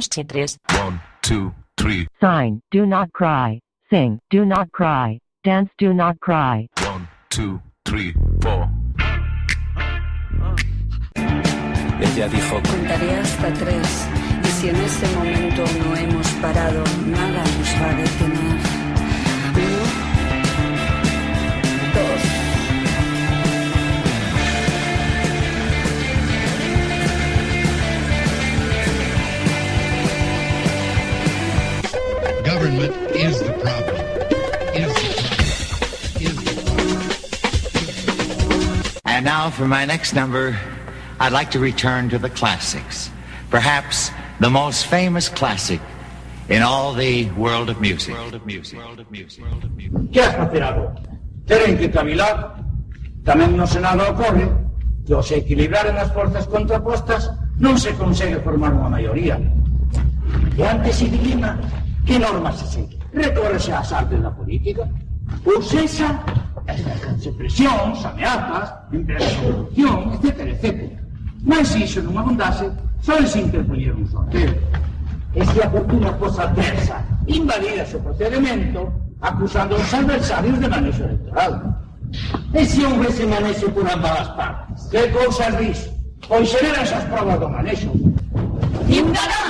Problem. Somos Chitres. One, two, three. Sign, do not cry. Sing, do not cry. Dance, do not cry. One, two, three, four. Ella dijo, Contaré hasta tres y si en ese momento no hemos parado, nada nos va a detener. Government is the problem. Is the problem. Is the problem. And now for my next number, I'd like to return to the classics. Perhaps the most famous classic in all the world of music. World of music. World of music. World of music. Que has facer agora? Teren que cavilar. Tamén no Senado ocorre que ao se equilibraren as forzas contrapostas non se consegue formar unha maioría. E antes se que normas se segue. Recórrese ás artes da política. Ou sexa, exercense presións, ameazas, empresa de corrupción, etc, etc. Mas se iso non abundase, só se interpoñer un sorteo. E se a fortuna fosa adversa, invalidase o procedimento, acusando os adversarios de manexo electoral. E se houvese por ambas as partes? Que cousas dis? Pois xeran esas provas do manexo. Ciudadanos,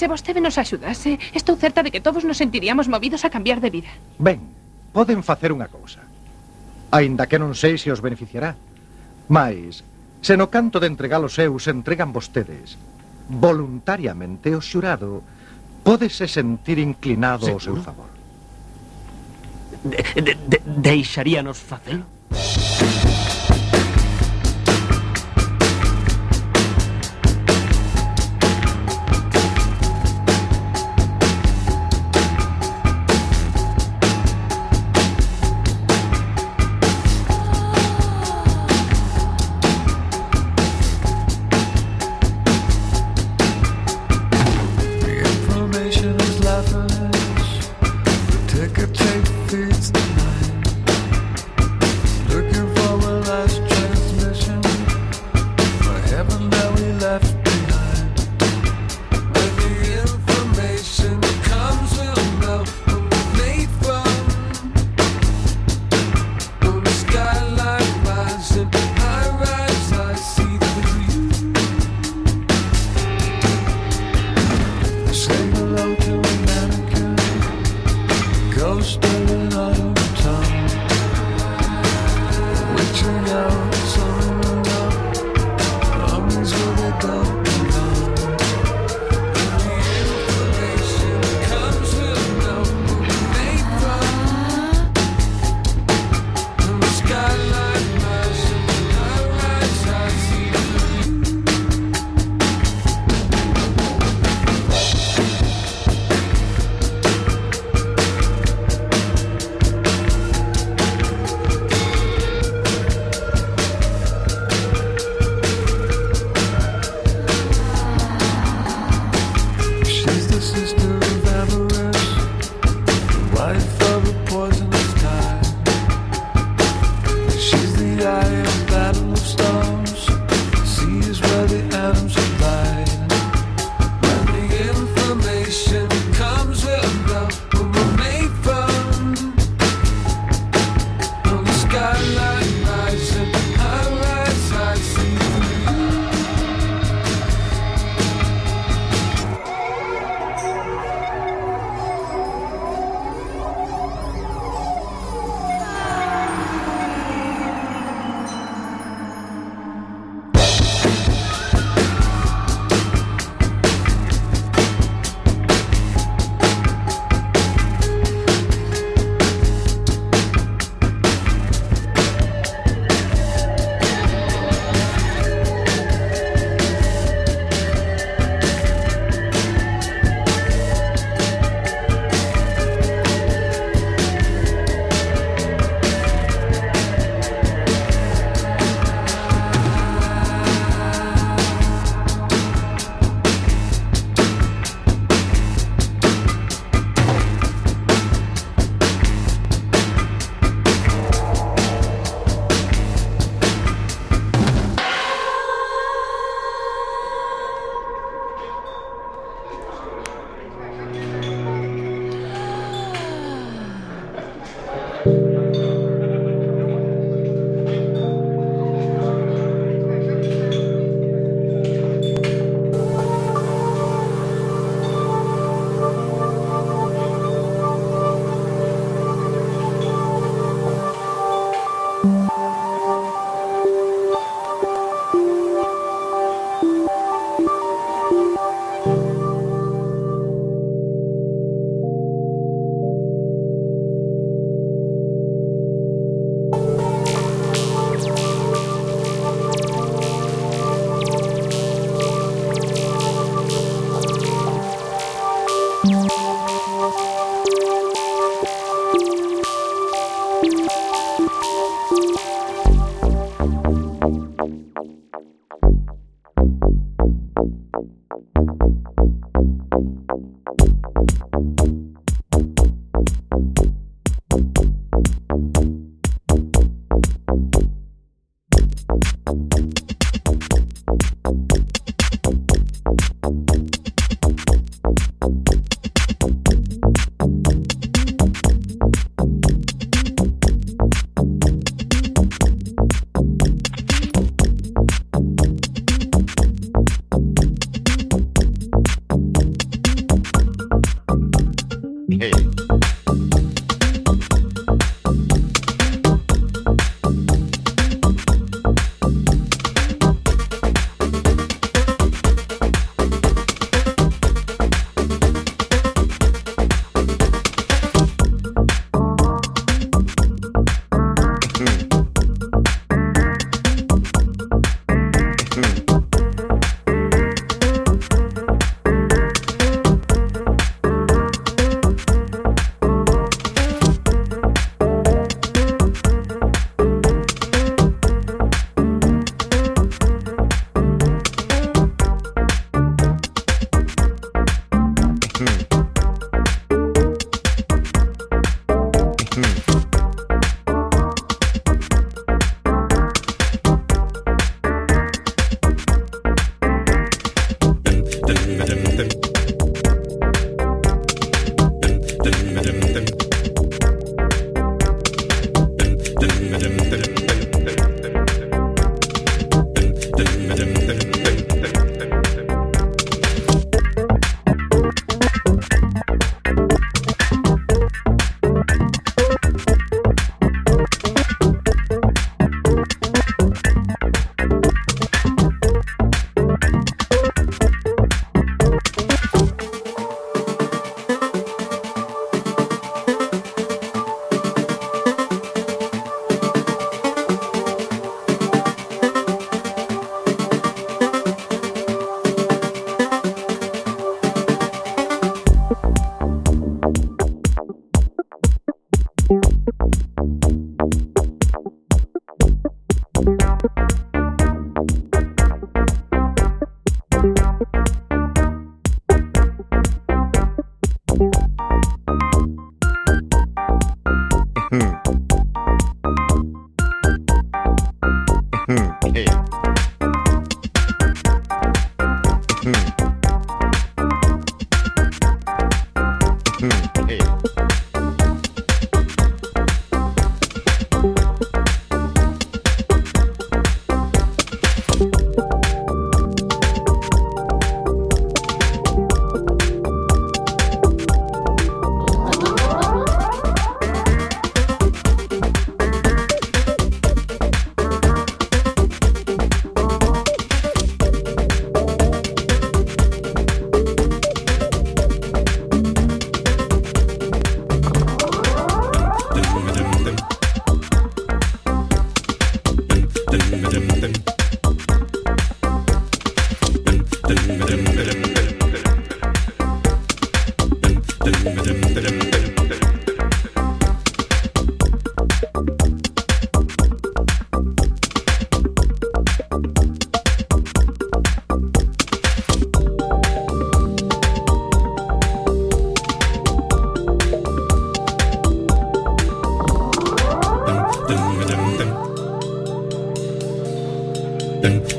se vostede nos axudase, estou certa de que todos nos sentiríamos movidos a cambiar de vida. Ben, poden facer unha cousa. Aínda que non sei se os beneficiará. Mais, se no canto de entregar os seus entregan vostedes, voluntariamente o xurado pódese sentir inclinado Seguro? ao seu favor. De, de, de, deixaríanos facelo?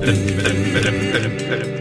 dırım dırım dırım dırım dırım.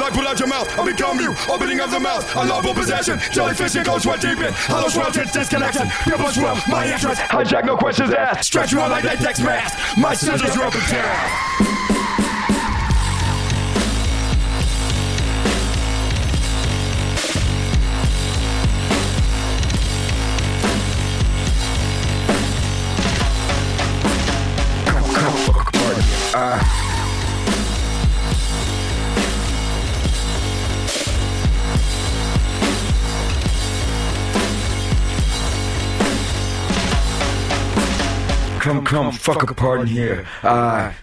Like put out your mouth. I become you, opening of the mouth. Love all possession. Jellyfish and goes right deep in. Hollow swell, tense disconnection. Pure swell, my entrance. Hijack, no questions asked. Stretch you out like latex mask. My scissors are up and down. come, come, fuck a pardon here. I.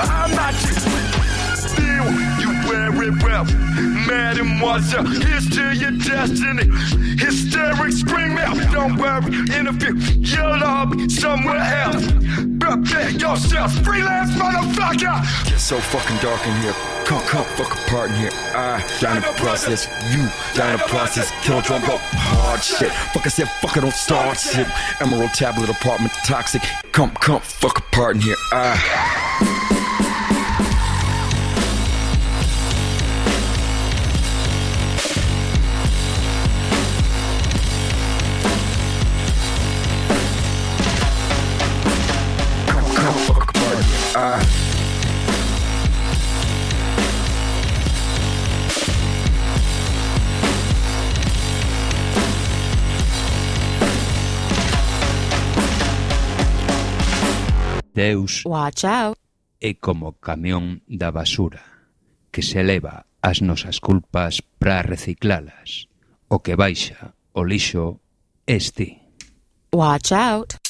I'm not you. Still, you wear it well. Mad and what's up? Here's to your destiny. Hysteric scream out. Don't worry, interfere. You'll all be somewhere else. Prepare yourself, freelance motherfucker. Get so fucking dark in here. Come, come, fuck apart in here. I down the process. You, down the process. Kill drum go hard shit. Fuck I said, fuck I don't start shit. Emerald tablet apartment toxic. Come, come, fuck apart in here. Ah. Uh. Deus watch out. é como camión da basura que se leva as nosas culpas para reciclalas. O que baixa o lixo este. Watch out!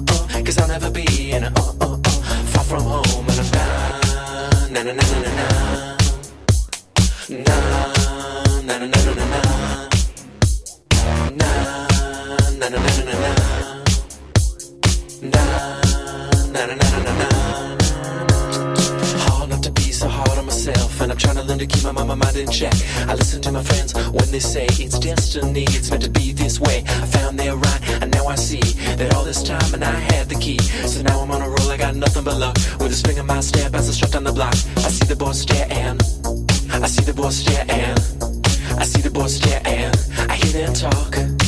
Oh, cause I'll never be in a oh, oh, far from home and I'm down, na na na na na na, na na na na na na, na na na na na na. trying to learn to keep my, my, my mind in check. I listen to my friends when they say it's destiny, it's meant to be this way. I found they're right, and now I see that all this time and I had the key. So now I'm on a roll, I got nothing but luck. With a spring in my step as I strut down the block, I see the boys stare and I see the boys stare and I see the boys stare and I hear them talk.